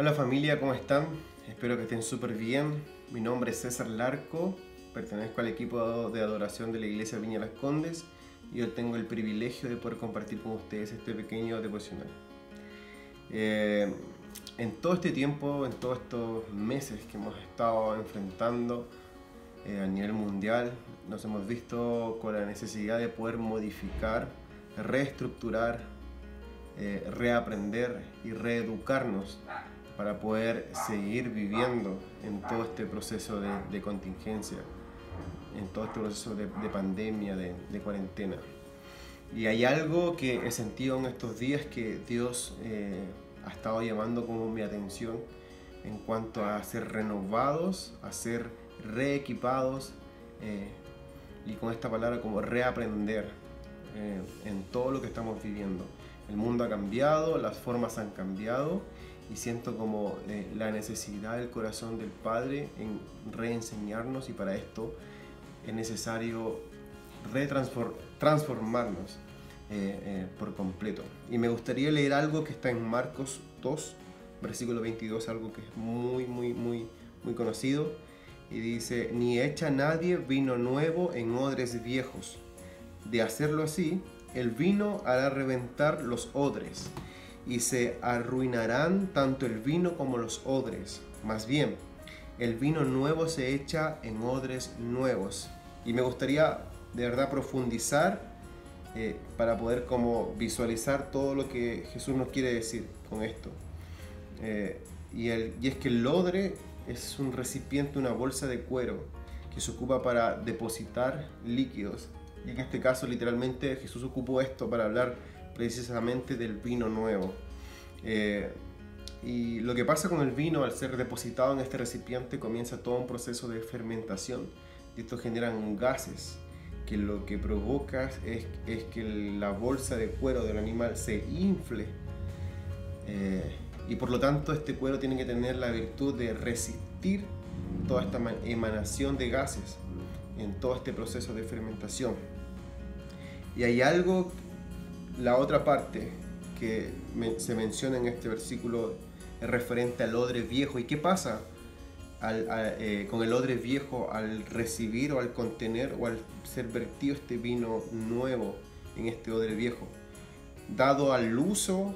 Hola familia, ¿cómo están? Espero que estén súper bien. Mi nombre es César Larco, pertenezco al equipo de adoración de la iglesia Viña Las Condes y hoy tengo el privilegio de poder compartir con ustedes este pequeño devocional. Eh, en todo este tiempo, en todos estos meses que hemos estado enfrentando eh, a nivel mundial, nos hemos visto con la necesidad de poder modificar, reestructurar, eh, reaprender y reeducarnos para poder seguir viviendo en todo este proceso de, contingencia, en todo este proceso de, pandemia, de, cuarentena. Y hay algo que he sentido en estos días que Dios eh, ha estado llamando como mi atención en cuanto a ser renovados, a ser reequipados eh, y con esta palabra como reaprender eh, en todo lo que estamos viviendo. El mundo ha cambiado, las formas han cambiado y siento como eh, la necesidad del corazón del Padre en reenseñarnos y para esto es necesario retransformarnos eh, eh, por completo. Y me gustaría leer algo que está en Marcos 2, versículo 22, algo que es muy, muy, muy, muy conocido. Y dice, ni echa nadie vino nuevo en odres viejos. De hacerlo así, el vino hará reventar los odres y se arruinarán tanto el vino como los odres. Más bien, el vino nuevo se echa en odres nuevos. Y me gustaría de verdad profundizar eh, para poder como visualizar todo lo que Jesús nos quiere decir con esto. Eh, y, y es que el odre es un recipiente, una bolsa de cuero que se ocupa para depositar líquidos. Y en este caso literalmente Jesús ocupó esto para hablar precisamente del vino nuevo. Eh, y lo que pasa con el vino al ser depositado en este recipiente comienza todo un proceso de fermentación. Y esto generan gases que lo que provoca es, es que la bolsa de cuero del animal se infle. Eh, y por lo tanto este cuero tiene que tener la virtud de resistir toda esta emanación de gases en todo este proceso de fermentación. Y hay algo, la otra parte que se menciona en este versículo es referente al odre viejo. ¿Y qué pasa eh, con el odre viejo al recibir o al contener o al ser vertido este vino nuevo en este odre viejo? Dado al uso,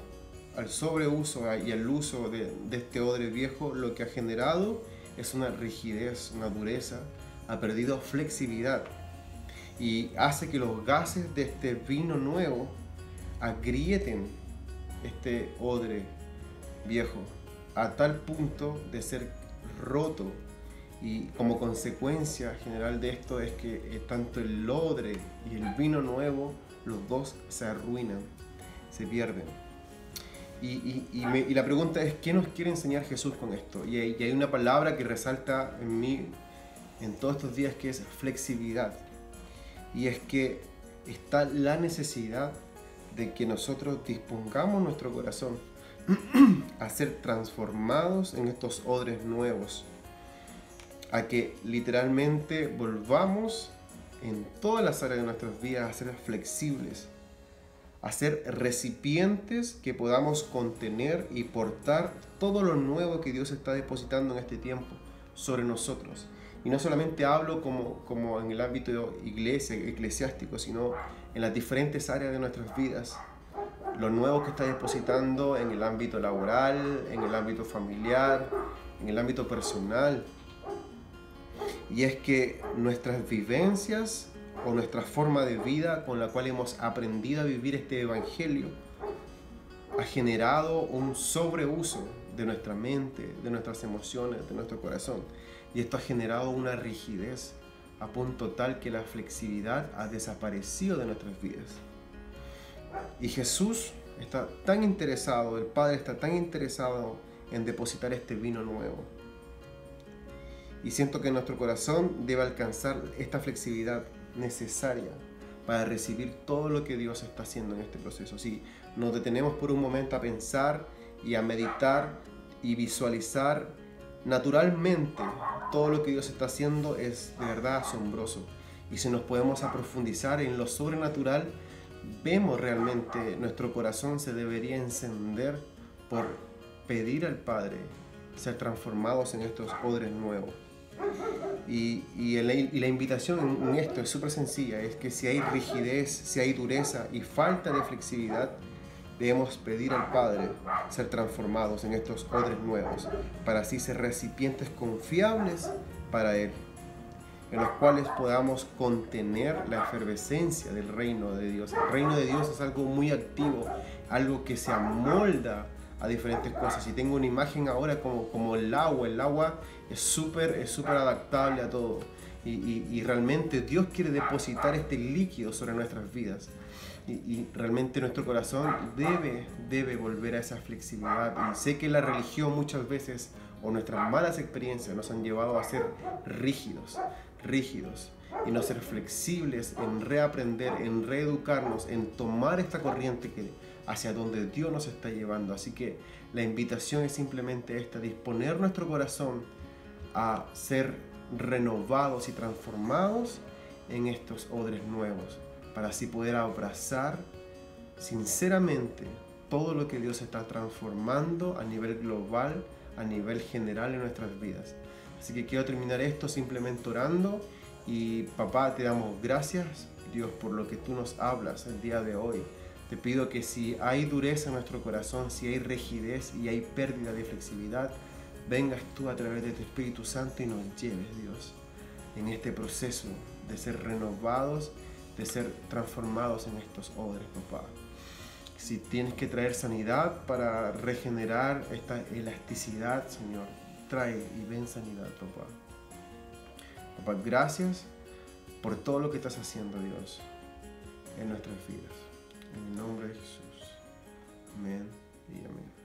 al sobreuso y al uso de, de este odre viejo, lo que ha generado es una rigidez, una dureza, ha perdido flexibilidad y hace que los gases de este vino nuevo agrieten este odre viejo a tal punto de ser roto y como consecuencia general de esto es que eh, tanto el odre y el vino nuevo los dos se arruinan, se pierden. Y, y, la pregunta es, ¿qué nos quiere enseñar Jesús con esto? Y hay, hay una palabra que resalta en mí en todos estos días que es flexibilidad y es que está la necesidad de que nosotros dispongamos nuestro corazón a ser transformados en estos odres nuevos, a que literalmente volvamos en todas las áreas de nuestras vidas a ser flexibles, a ser recipientes que podamos contener y portar todo lo nuevo que Dios está depositando en este tiempo sobre nosotros. Y no solamente hablo como, como en el ámbito iglesia, eclesiástico, sino en las diferentes áreas de nuestras vidas. Lo nuevo que está depositando en el ámbito laboral, en el ámbito familiar, en el ámbito personal. Y es que nuestras vivencias o nuestra forma de vida con la cual hemos aprendido a vivir este evangelio ha generado un sobreuso de nuestra mente, de nuestras emociones, de nuestro corazón. Y esto ha generado una rigidez a punto tal que la flexibilidad ha desaparecido de nuestras vidas. Y Jesús está tan interesado, el Padre está tan interesado en depositar este vino nuevo. Y siento que nuestro corazón debe alcanzar esta flexibilidad necesaria para recibir todo lo que Dios está haciendo en este proceso. Si nos detenemos por un momento a pensar y a meditar y visualizar naturalmente todo lo que Dios está haciendo es de verdad asombroso. Y si nos podemos aprofundizar en lo sobrenatural, vemos realmente nuestro corazón se debería encender por pedir al Padre ser transformados en estos odres nuevos. Y, y, la invitación en esto es súper sencilla, es que si hay rigidez, si hay dureza y falta de flexibilidad, debemos pedir al Padre ser transformados en estos odres nuevos, para así ser recipientes confiables para Él, en los cuales podamos contener la efervescencia del reino de Dios. El reino de Dios es algo muy activo, algo que se amolda a diferentes cosas. Y tengo una imagen ahora como, como el agua, el agua es súper es súper adaptable a todo. Y, y, realmente Dios quiere depositar este líquido sobre nuestras vidas. Y, realmente nuestro corazón debe, debe volver a esa flexibilidad. Y sé que la religión muchas veces o nuestras malas experiencias nos han llevado a ser rígidos, rígidos y no ser flexibles en reaprender, en reeducarnos, en tomar esta corriente que, hacia donde Dios nos está llevando. Así que la invitación es simplemente esta, disponer nuestro corazón a ser renovados y transformados en estos odres nuevos, para así poder abrazar sinceramente todo lo que Dios está transformando a nivel global, a nivel general en nuestras vidas. Así que quiero terminar esto simplemente orando y papá te damos gracias Dios por lo que tú nos hablas el día de hoy. Te pido que si hay dureza en nuestro corazón, si hay rigidez y hay pérdida de flexibilidad, vengas tú a través de tu Espíritu Santo y nos lleves, Dios, en este proceso de ser renovados, de ser transformados en estos odres, papá. Si tienes que traer sanidad para regenerar esta elasticidad, Señor, trae y ven sanidad, papá. Papá, gracias por todo lo que estás haciendo, Dios, en nuestras vidas. En el nombre de Jesús. Amén y amén.